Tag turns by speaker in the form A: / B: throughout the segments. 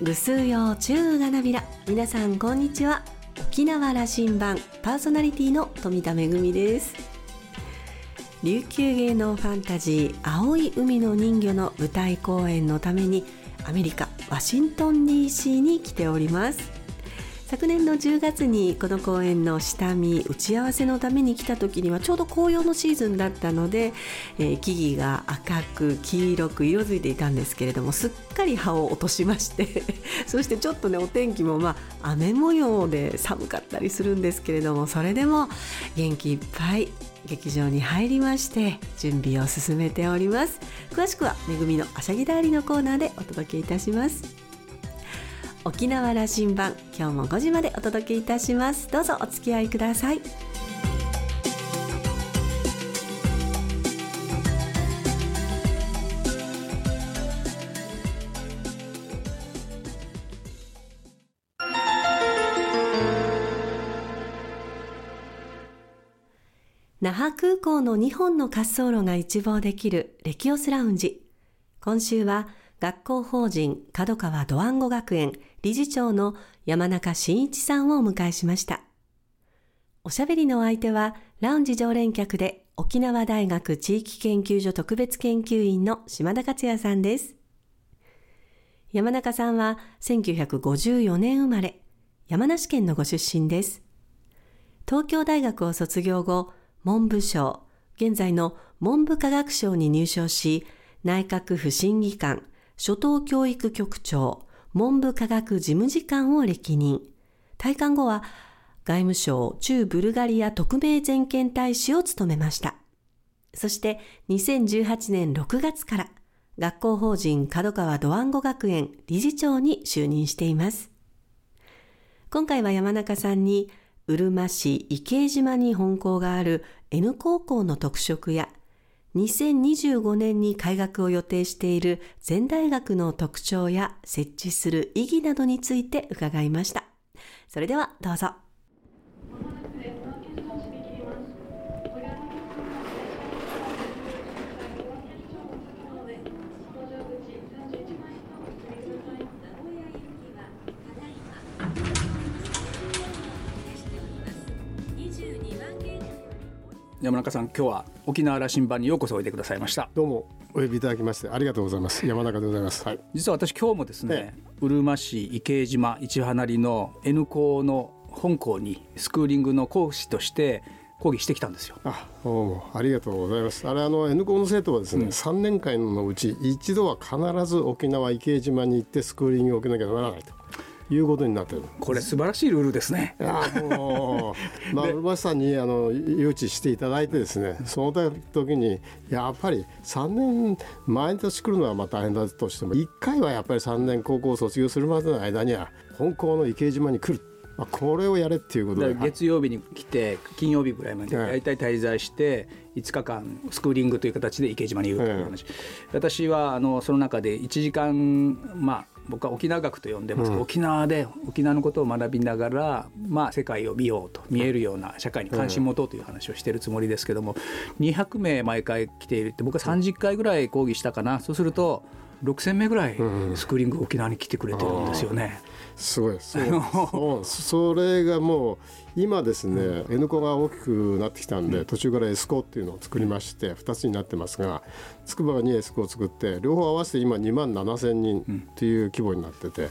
A: ぐすうようちゅうがなびら皆さんこんにちは。沖縄羅針盤パーソナリティの富田恵です。琉球芸能ファンタジー青い海の人魚の舞台公演のためにアメリカワシントン DC に来ております。昨年の10月にこの公演の下見打ち合わせのために来た時にはちょうど紅葉のシーズンだったので、えー、木々が赤く黄色く色づいていたんですけれどもすっかり葉を落としまして そしてちょっとねお天気もまあ雨模様で寒かったりするんですけれどもそれでも元気いっぱい劇場に入りまして準備を進めております。詳しくはめぐみのあしゃぎだりのコーナーでお届けいたします。沖縄羅針盤今日も5時までお届けいたします。どうぞお付き合いください。那覇空港の2本の滑走路が一望できるレキオスラウンジ。今週は学校法人角川ドワンゴ学園理事長の山中真一さんをお迎えしました。おしゃべりのお相手は、ラウンジ常連客で沖縄大学地域研究所特別研究員の島田克也さんです。山中さんは1954年生まれ、山梨県のご出身です。東京大学を卒業後、文部省、現在の文部科学省に入省し、内閣府審議官、初等教育局長、文部科学事務次官を歴任。退官後は外務省駐ブルガリア特命全権大使を務めました。そして2018年6月から学校法人角川ドワンゴ学園理事長に就任しています。今回は山中さんに、うるま市池江島に本校がある N 高校の特色や2025年に開学を予定している全大学の特徴や設置する意義などについて伺いました。それではどうぞ。
B: 山中さん今日は沖縄羅針盤にようこそおいでくださいました
C: どうもお呼びいただきましてありがとうございます山中でございます、はい、
B: 実は私今日もですね、うるま市池江島市離りの N 校の本校にスクーリングの講師として講義してきたんですよ。
C: あ、おありがとうございます。あれあの N 校の生徒はですね、うん、3年間のうち一度は必ず沖縄池江島に行ってスクーリングを受けなきゃならないと。いうことになってる。
B: これ素晴らしいルールですね。
C: あもう、まあ、ルバさんにあの誘致していただいてですね。その時にやっぱり3年毎年来るのはまあ大変だとしても1回はやっぱり3年高校を卒業するまでの間には本校の池江島に来る。あこれをやれっていうことで。
B: 月曜日に来て金曜日ぐらいまで大体滞在して5日間スクーリングという形で池島にいるという話、私はあのその中で1時間まあ僕は沖縄学と呼んでます、うん、沖縄で沖縄のことを学びながら、まあ、世界を見ようと見えるような社会に関心持とうという話をしてるつもりですけども、うん、200名毎回来ているって僕は30回ぐらい講義したかな。そうすると6000名ぐらいスクーリング沖縄に来てくれてるんですよね。
C: すごいそうそれがもう今ですね、うん、N コが大きくなってきたんで、うん、途中から S コっていうのを作りまして2つになってますが筑波に S コを作って両方合わせて今2万7千人っていう規模になってて、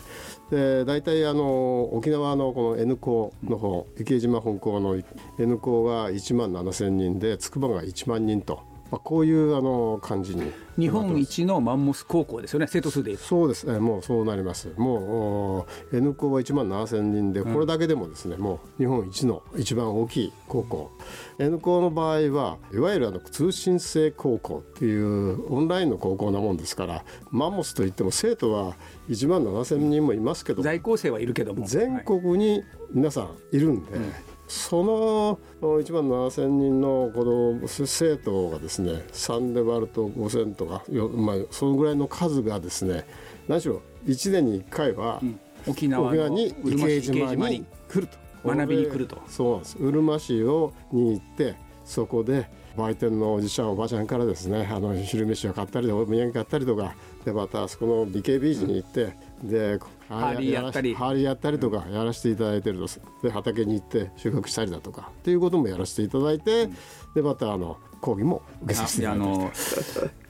C: で大体あの沖縄のこの N コの方池島本校の N コが1万7千人で筑波が1万人と。まあ、こういうあの感じに。
B: 日本一のマンモス高校ですよね。生徒数で
C: そうですね。もうそうなります。もう N 校は1万7千人でこれだけでもですね、うん、もう日本一の一番大きい高校。N 校の場合はいわゆるあの通信制高校っていうオンラインの高校なもんですからマンモスといっても生徒は1万7千人もいますけど
B: 在校生はいるけども。
C: 全国に皆さんいるんで、はい。うんその1万7,000人の子供生徒がですね3で割ると5,000とかまあ、そのぐらいの数がですね何しろ1年に1回は、うん、
B: 沖縄
C: に池江島に来ると。
B: 学びに来ると。
C: そうなんです。うるま市をに行ってそこで売店のおじちゃんおばちゃんからですねあの昼飯を買ったりお土産買ったりとかでまたあそこの美形ビーチに行ってで
B: ハーリーやったり。
C: ハーリーやったりとかやらせていただいてると。で畑に行って収穫したりだとかっていうこともやらせていただいて、でまたあの講義も受けさせていただいて。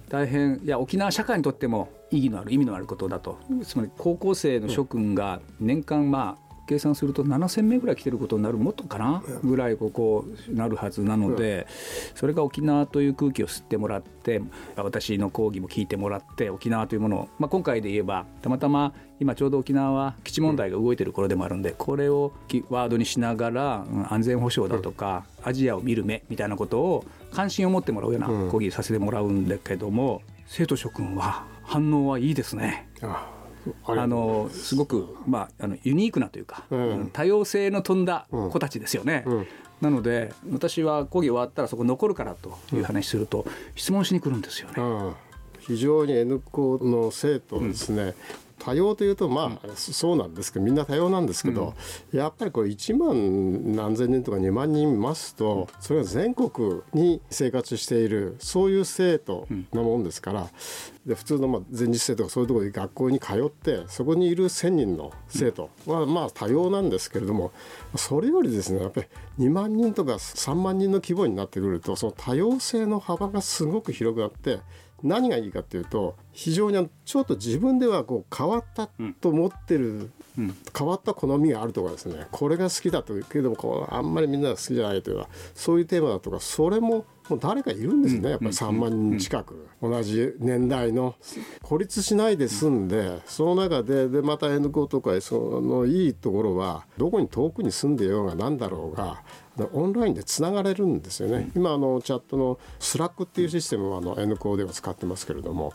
B: 大変いや沖縄社会にとっても意義のある意味のあることだと。つまり高校生の諸君が年間まあ計算すると7,000名ぐらい来てることになるもっとかな？ぐらいここなるはずなのでそれが沖縄という空気を吸ってもらって私の講義も聞いてもらって沖縄というものを、まあ、今回で言えばたまたま今ちょうど沖縄は基地問題が動いてる頃でもあるんでこれをワードにしながら安全保障だとかアジアを見る目みたいなことを関心を持ってもらうような講義させてもらうんだけども生徒諸君は反応はいいですね。
C: あ
B: あのす。ごく、まあ、あのユニークなというか、
C: うん。
B: 多様性の飛んだ子たちですよね。
C: うん。
B: なので私は講義終わったらそこ残るからという話すると、質問しに来るんですよね。
C: うん。非常に N 校の生徒ですね、多様というとまあ、そうなんですけどみんな多様なんですけど、やっぱりこれ1万何千人とか2万人いますとそれは全国に生活しているそういう生徒なもんですから、で普通のまあ前日生とかそういうところで学校に通ってそこにいる1,000人の生徒はまあ多様なんですけれどもそれよりですねやっぱり2万人とか3万人の規模になってくるとその多様性の幅がすごく広くなって何がいいかっていうと非常にちょっと自分ではこう変わったと思ってる、変わった好みがあるとかですね。これが好きだとけどもあんまりみんなが好きじゃないというかそういうテーマだとかそれももう誰かいるんですね、やっぱり3万人近く、同じ年代の孤立しないで済んで、その中ででまた N 校とかそのいいところはどこに遠くに住んでようが何だろうがオンラインでつながれるんですよね、今あのチャットの Slack っていうシステムをあの N 校では使ってますけれども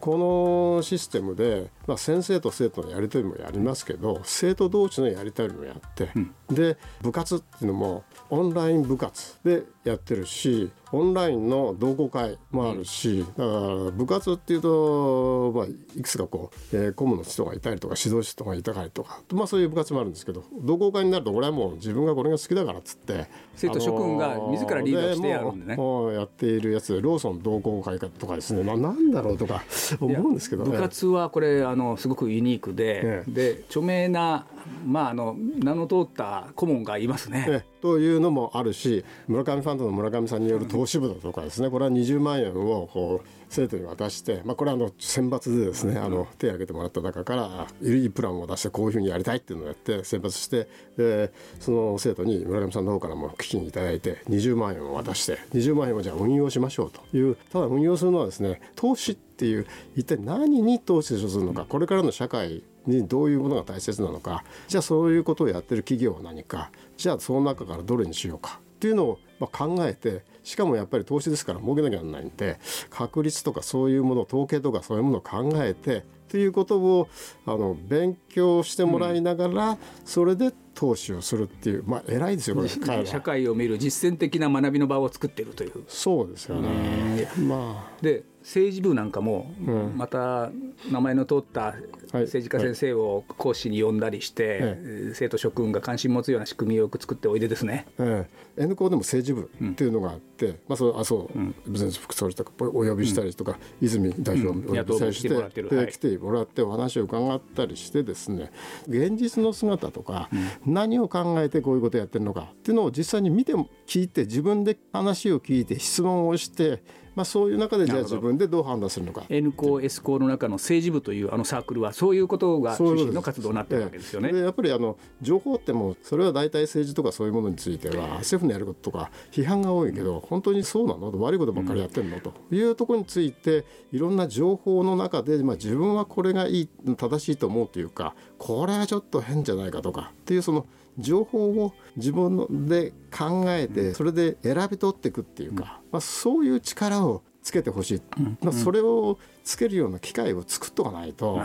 C: このシステムで、まあ、先生と生徒のやり取りもやりますけど生徒同士のやり取りもやって、で部活っていうのもオンライン部活。でやってるしオンラインの同好会もあるし、だから部活っていうと、まあ、いくつかこう、えー顧問の人がいたりとか指導者がいたりとか、まあ、そういう部活もあるんですけど同好会になるとこれはもう自分がこれが好きだからっつって
B: 生徒諸君が自らリードしてやるんでね。
C: もうもうやっているやつでローソン同好会とかですね、まあ、なんだろうとか思うんですけどね。
B: 部活はこれあのすごくユニークで、
C: ええ。
B: で著名な、まあ、あの名の通った顧問がいますね。
C: というのもあるし村上ファンドの村上さんによる投資部だとかですねこれは20万円を生徒に渡して、まあ、これはあの選抜でですねあの手を挙げてもらった中からいいプランを出してこういうふうにやりたいっていうのをやって選抜してでその生徒に村上さんの方からも基金いただいて20万円を渡して20万円をじゃあ運用しましょうというただ運用するのはですね投資っていう一体何に投資するのかこれからの社会にどういうものが大切なのかじゃあそういうことをやってる企業は何かじゃあその中からどれにしようかっていうのをま考えてしかもやっぱり投資ですから儲けなきゃならないんで確率とかそういうもの統計とかそういうものを考えてっていうことをあの勉強してもらいながら、それで投資をするっていうまあ偉いですよこれ 彼
B: 社
C: ら
B: 会を見る実践的な学びの場を作っているという。
C: そうですよね。まあ。
B: で政治部なんかも、また名前の通った政治家先生を講師に呼んだりして、
C: え
B: 生徒諸君が関心持つような仕組みをよく作っておいでですね。
C: ええ、N 校でも政治部っていうのがあって、まあそうあそう、前副総理とかお呼びしたりとか、泉代表をお呼びしたりして、
B: 野党も来てもらってる。はい。
C: で来てもらってお話を伺ったりしてですね現実の姿とか、何を考えてこういうことをやってるのかっていうのを実際に見て聞いて自分で話を聞いて質問をして、まあ、そういう中でじゃあ自分でどう判断するのか。
B: N 校 S 校の中の政治部というあのサークルはそういうことが中心の活動になってるわけですよね。
C: でやっぱりあの情報ってもうそれは大体政治とかそういうものについては政府のやることとか批判が多いけど本当にそうなの？悪いことばっかりやってるの？と。いうところについていろんな情報の中で、まあ、自分はこれがいい正しいと思うというかこれはちょっと変じゃないかとかっていうその情報を自分ので考えてそれで選び取っていくっていうか、まあ、そういう力をつけてほしい、まあ、それをつけるような機会を作っとかないと。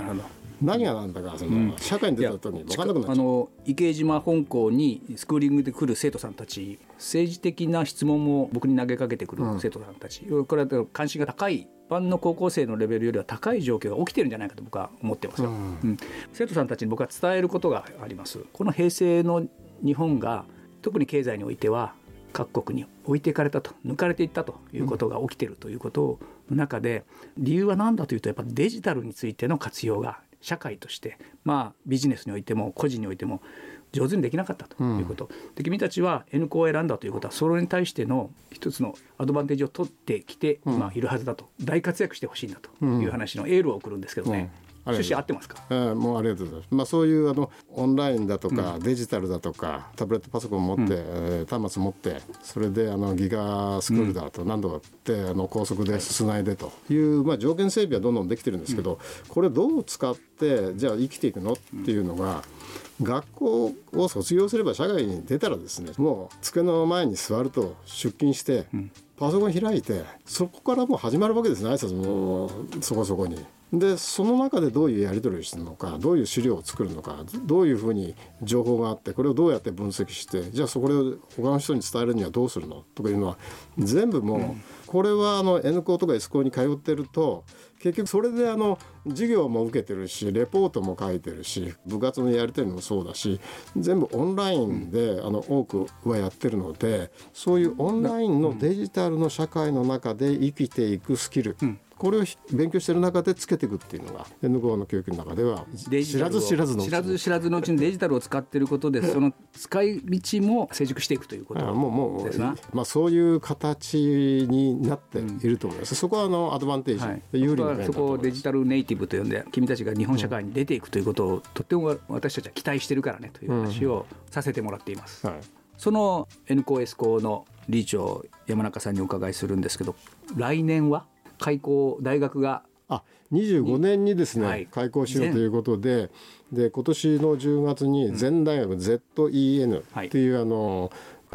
C: 何が何だかその、社会に出た時に分かんなくなっちゃう。
B: あの池江島本校にスクーリングで来る生徒さんたち政治的な質問も僕に投げかけてくる生徒さんたち、これは関心が高い一般の高校生のレベルよりは高い状況が起きてるんじゃないかと僕は思ってますよ、うん。生徒さんたちに僕は伝えることがあります。この平成の日本が特に経済においては各国に置いていかれたと抜かれていったということが起きているということの中で理由は何だというとやっぱデジタルについての活用が社会としてまあビジネスにおいても個人においても上手にできなかったということ、うん、で君たちは N 校を選んだということはそれに対しての一つのアドバンテージを取ってきて、うん、まあ、いるはずだと。大活躍してほしいんだという話のエールを送るんですけどね。うん趣旨合ってますか、
C: えー、もうありがとうございます、まあ、そういうあのオンラインだとか、デジタルだとかタブレットパソコン持って、うん、端末持ってそれであのギガスクールだと何度かって、あの高速で進ないでという、まあ、条件整備はどんどんできてるんですけど、これどう使ってじゃあ生きていくのっていうのが、学校を卒業すれば社会に出たらですねもう机の前に座ると出勤して、パソコン開いてそこからもう始まるわけですね挨拶もそこそこに。でその中でどういうやり取りをしてるのかどういう資料を作るのかどういうふうに情報があってこれをどうやって分析してじゃあそこを他の人に伝えるにはどうするのとかいうのは全部もう、これはあの N 校とか S 校に通ってると結局それであの授業も受けてるしレポートも書いてるし部活のやり取りもそうだし全部オンラインであの多くはやってるのでそういうオンラインのデジタルの社会の中で生きていくスキル、これを勉強してる中でつけていくっていうのが N 校の教育の中では知らず知らずの
B: 知らず知らずのうちにデジタルを使っていることで その使い道も成熟していくということですもうもう
C: まあそういう形になっていると思います、うん、そこはあのアドバンテージ、はい、有利
B: なそこをデジタルネイティブと呼んで君たちが日本社会に出ていくということを、とっても私たちは期待してるからねという話をさせてもらっています。うんはい。その N 校 S 校の理事長山中さんにお伺いするんですけど来年は？開校大学が。
C: あ25年にですね、はい、開校しようということでで今年の10月に全大学 ZEN っていう、あの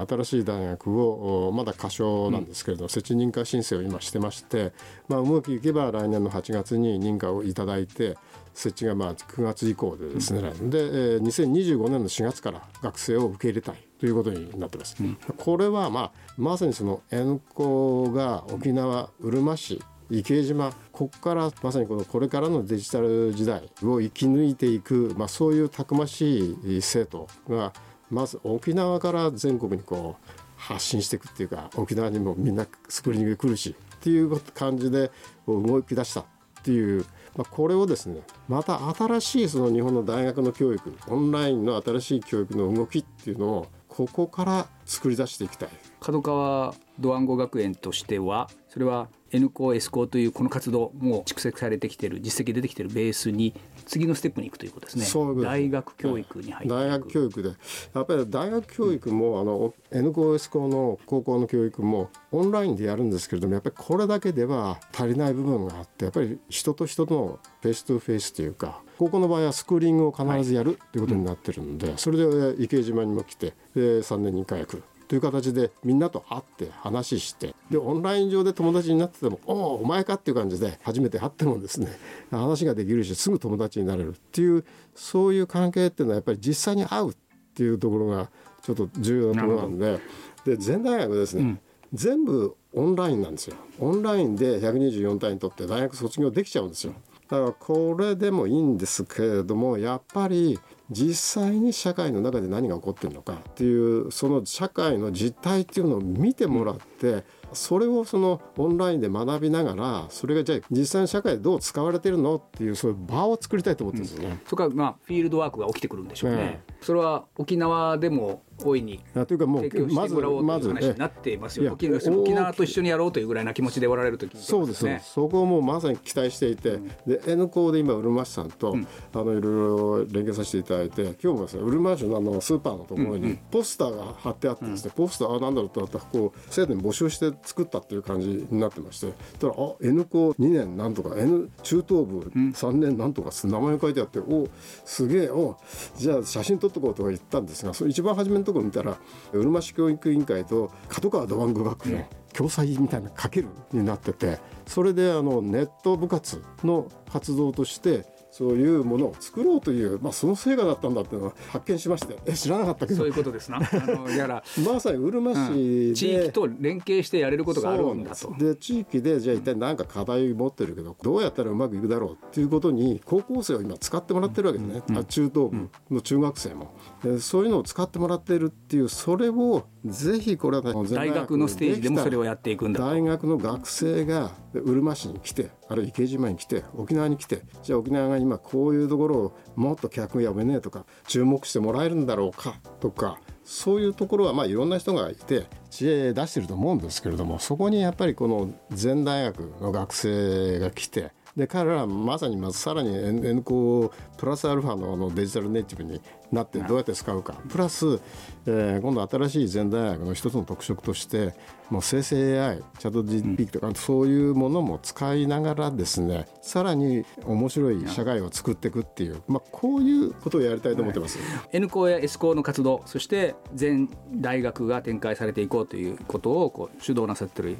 C: 新しい大学をまだ仮称なんですけれど、うん、設置認可申請を今してまして、まあ、うまくいけば来年の8月に認可をいただいて設置がまあ9月以降でですね、うん、で、えー、2025年の4月から学生を受け入れたいということになってます。うん、これは、まあ、まさにその縁校が沖縄うるま市池江島ここからまさにこのこれからのデジタル時代を生き抜いていく、まあ、そういうたくましい生徒がまず沖縄から全国にこう発信していくっていうか沖縄にもみんなスクリーニング来るしっていう感じで動き出したっていう、まあ、これをですねまた新しいその日本の大学の教育オンラインの新しい教育の動きっていうのをここから作り出していきたい。
B: 角川ドワンゴ学園としてはそれは N 校 S 校というこの活動も蓄積されてきている実績出てきているベースに次のステップに行くということですね。
C: そう
B: 大学教育に入って
C: 大学教育でやっぱり大学教育も、あの N 校 S 校の高校の教育もオンラインでやるんですけれどもやっぱりこれだけでは足りない部分があってやっぱり人と人との face to face というか高校の場合はスクーリングを必ずやるということになってるんで、それで伊計島にも来てで3年に1回来るという形でみんなと会って話してでオンライン上で友達になってても「おおお前か」っていう感じで初めて会ってもですね話ができるしすぐ友達になれるっていうそういう関係っていうのはやっぱり実際に会うっていうところがちょっと重要なところなんでで全大学ですね、うん、全部オンラインなんですよ。オンラインで124単位取って大学卒業できちゃうんですよだからこれでもいいんですけれどもやっぱり実際に社会の中で何が起こってるのかっていうその社会の実態っていうのを見てもらってそれをそのオンラインで学びながらそれがじゃあ実際の社会でどう使われてるのっていうそういう場を作りたいと思ってるんですよね。うん、
B: そこからまあフィールドワークが起きてくるんでしょうね。ねそれは沖縄でも大いに
C: というかもうまず
B: まず話になっていますよ、沖縄と一緒にやろうというぐらい。な気持ちでおられる時、
C: ね、そうですねそこをもうまさに期待していて、うん、で N 校で今うるま市さんと、うん、あのいろいろ連携させていただいて今日もですねうるま市のあのスーパーのところにポスターが貼ってあってですね、うん、ポスターあなんだろうとったらこう生徒に募集して作ったっていう感じになってまして。たらあ N 校2年なんとか N 中等部3年なんとか名前が書いてあっておすげえおじゃあ写真撮っとこうとか言ったんですがその一番初めのところ見たらうるま市教育委員会と角川ドワンゴ学園共催みたいなかけるになっててそれであのネット部活の活動としてそういうものを作ろうという、まあ、その成果だったんだっていうのを発見しましてえ 知らなかったけど。
B: そういうことですな。あの
C: やら。まさにうるま市で、うん、
B: 地域と連携してやれることがあるんだと。
C: で地域でじゃあ一体何か課題持ってるけどどうやったらうまくいくだろうっていうことに高校生を今使ってもらってるわけですね、うん、中等部の中学生も、うん、そういうのを使ってもらってるっていうそれをぜひこれは、ね、
B: 大学のステージでもそれをやっていくんだ
C: 大学の学生がうるま市に来てあるいは池島に来て沖縄に来てじゃあ沖縄が今こういうところをもっと客やめねえとか注目してもらえるんだろうかとかそういうところはまあいろんな人がいて知恵出してると思うんですけれどもそこにやっぱりこの全大学の学生が来てで彼らはまさにまずさらに N コプラスアルファののデジタルネイティブになってどうやって使うか。プラス、えー、今度新しい全大学の一つの特色としてもう生成 AI チャット GP とか、そういうものも使いながらですねさらに面白い社会を作っていくっていう、まあ、こういうことをやりたいと思ってます、はい、
B: N 校や S 校の活動そして全大学が展開されていこうということをこう主導なさってる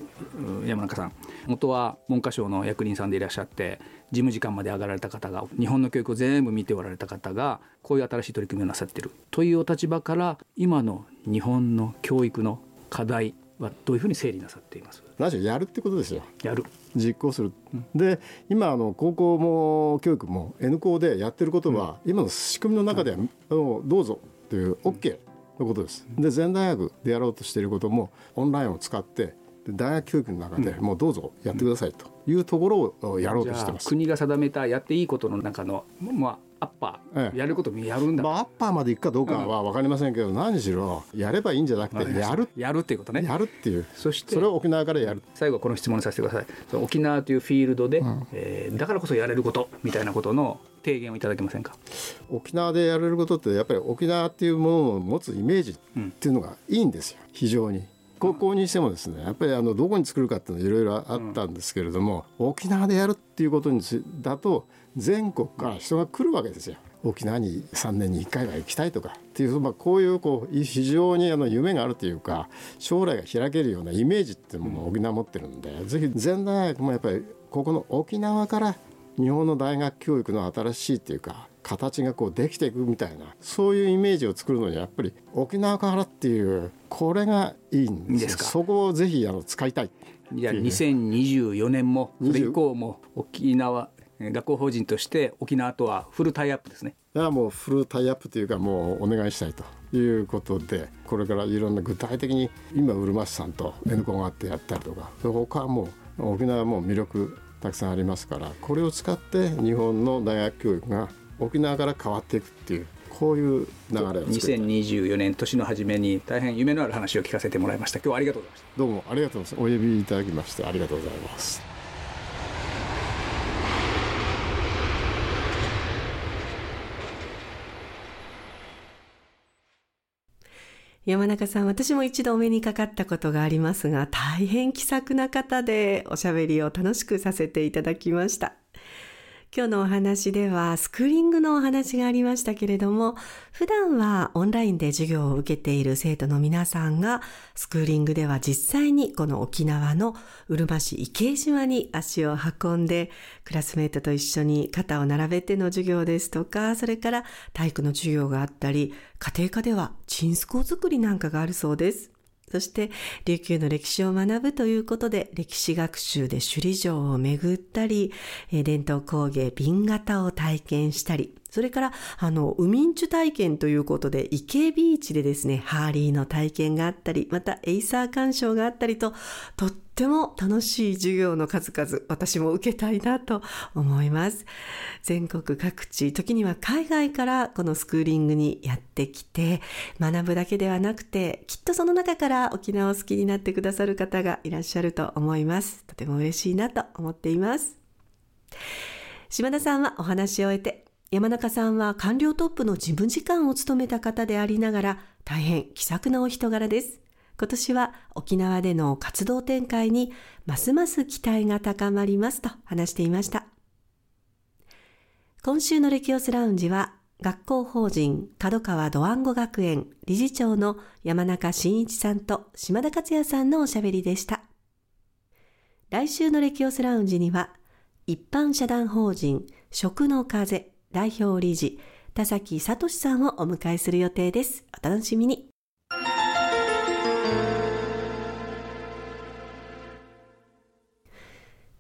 B: 山中さん。元は文科省の役人さんでいらっしゃって事務次官まで上がられた方が日本の教育を全部見ておられた方がこういう新しい取り組みをなさってる。というお立場から今の日本の教育の課題はどういうふうに整理なさっています？
C: 何しやるってことですよ。
B: やる。
C: 実行する、うん、で今あの高校も教育も N 校でやってることは、うん、今の仕組みの中では、あのどうぞという OK のことです、で全大学でやろうとしていることもオンラインを使って大学教育の中でもうどうぞやってくださいというところをやろうとしてます。
B: 国が定めたやっていいことの中の、まあ、アッパー、やることやるんだ、
C: まあ、アッパーまでいくかどうかは分かりませんけど、うん、何しろやればいいんじゃなくてやる。
B: やるっていうことね。
C: やるっていう。そしてそれを沖縄からやる。
B: 最後この質問させてください。その沖縄というフィールドで、うん、えー、だからこそやれることみたいなことの提言をいただけませんか？
C: 沖縄でやれることってやっぱり沖縄っていうものを持つイメージっていうのがいいんですよ。非常に。高校にしてもですねやっぱりあのどこに作るかっていうのはいろいろあったんですけれども、うん、沖縄でやるっていうことにだと全国から人が来るわけですよ。沖縄に3年に1回は行きたいとかっていう、まあ、こういうこう非常にあの夢があるというか将来が開けるようなイメージっていうものを沖縄持ってるんで、うん、ぜひ全大学もやっぱりここの沖縄から日本の大学教育の新しいっていうか形がこうできていくみたいなそういうイメージを作るのにやっぱり沖縄からっていうこれがいいんですそこをぜひあの使いたい
B: じゃあ2024年もそれ以降も沖縄学校法人として沖縄とはフルタイアップですね。
C: いやもうフルタイアップというかもうお願いしたいということでこれからいろんな具体的に今うるま市さんと N コンがあってやったりとか他はもう沖縄も魅力たくさんありますからこれを使って日本の大学教育が沖縄から変わっていくっていうこういう流れを
B: 2024年年の初めに大変夢のある話を聞かせてもらいました。今日はありがとうございました。
C: どうもありがとうございますお呼びいただきましてありがとうございます。
A: 山中さん、私も一度お目にかかったことがありますが、大変気さくな方でおしゃべりを楽しくさせていただきました。今日のお話ではスクーリングのお話がありましたけれども、普段はオンラインで授業を受けている生徒の皆さんが、スクーリングでは実際にこの沖縄のうるま市池江島に足を運んで、クラスメートと一緒に肩を並べての授業ですとか、それから体育の授業があったり、家庭科ではチンスコ作りなんかがあるそうです。そして、琉球の歴史を学ぶということで、歴史学習で首里城を巡ったり、伝統工芸紅型を体験したり、それから、あの、ウミンチュ体験ということで、伊計ビーチでですね、ハーリーの体験があったり、またエイサー鑑賞があったりと、とっても楽しい授業の数々、私も受けたいなと思います。全国各地、時には海外からこのスクーリングにやってきて、学ぶだけではなくて、きっとその中から沖縄を好きになってくださる方がいらっしゃると思います。とても嬉しいなと思っています。島田さんはお話を終えて、山中さんは官僚トップの事務次官を務めた方でありながら大変気さくなお人柄です。今年は沖縄での活動展開にますます期待が高まりますと話していました。今週のレキオスラウンジは学校法人角川ドワンゴ学園理事長の山中真一さんと島田克也さんのおしゃべりでした。来週のレキオスラウンジには一般社団法人食の風代表理事、田崎聡さんをお迎えする予定です。お楽しみに。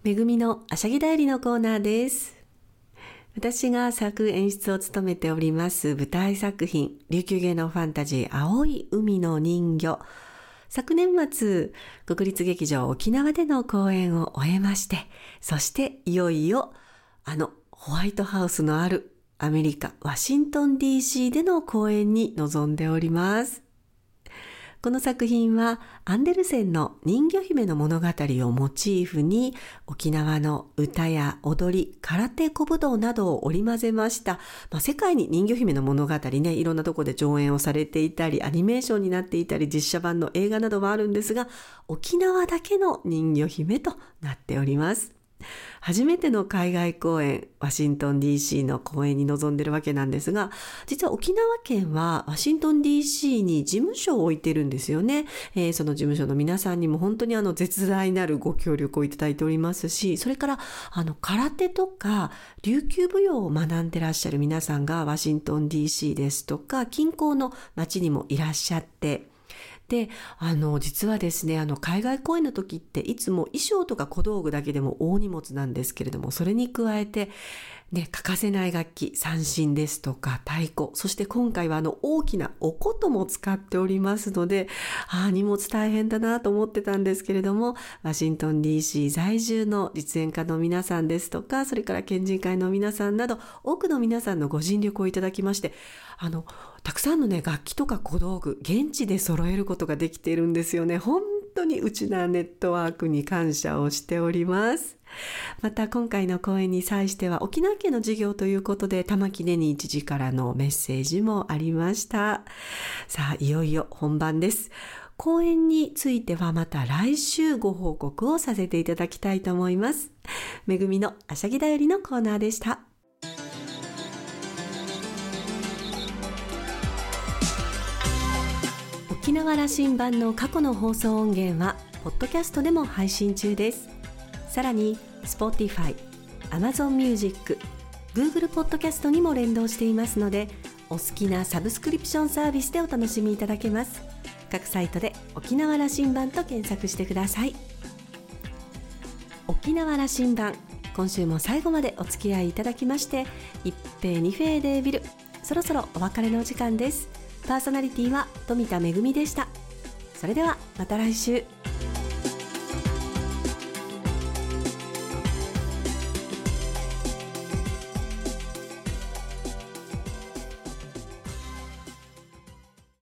A: めぐみのあしゃぎだよりのコーナーです。私が作演出を務めております舞台作品、琉球芸能ファンタジー青い海の人魚。昨年末、国立劇場沖縄での公演を終えまして、そしていよいよあのホワイトハウスのあるアメリカ・ワシントン DC での公演に臨んでおります。この作品はアンデルセンの人魚姫の物語をモチーフに沖縄の歌や踊り、空手小武道などを織り交ぜました。まあ、世界に人魚姫の物語ね、いろんなとこで上演をされていたり、アニメーションになっていたり、実写版の映画などはあるんですが、沖縄だけの人魚姫となっております。初めての海外公演、ワシントン DC の公演に臨んでるわけなんですが、実は沖縄県はワシントン DC に事務所を置いてるんですよね。えー、その事務所の皆さんにも本当にあの絶大なるご協力をいただいておりますし、それからあの空手とか琉球舞踊を学んでらっしゃる皆さんがワシントン DC ですとか近郊の町にもいらっしゃって、で、あの、実はですね、あの、海外公演の時っていつも衣装とか小道具だけでも大荷物なんですけれども、それに加えて、ね、欠かせない楽器、三振ですとか太鼓、そして今回はあの大きなお琴も使っておりますので、ああ、荷物大変だなと思ってたんですけれども、ワシントン DC 在住の実演家の皆さんですとか、それから県人会の皆さんなど、多くの皆さんのご尽力をいただきまして、あの、たくさんのね、楽器とか小道具、現地で揃えることができているんですよね。本当にうちなネットワークに感謝をしております。また今回の講演に際しては沖縄県の授業ということで玉城根に一時からのメッセージもありました。さあいよいよ本番です。講演についてはまた来週ご報告をさせていただきたいと思います。めぐみのあしゃぎだよりのコーナーでした。沖縄羅針盤の過去の放送音源はポッドキャストでも配信中です。さらに Spotify、Amazon Music、Google Podcast にも連動していますのでお好きなサブスクリプションサービスでお楽しみいただけます。各サイトで沖縄羅針盤と検索してください。沖縄羅針盤今週も最後までお付き合いいただきまして一平二平デービルそろそろお別れのお時間です。パーソナリティは富田恵でした。それではまた来週。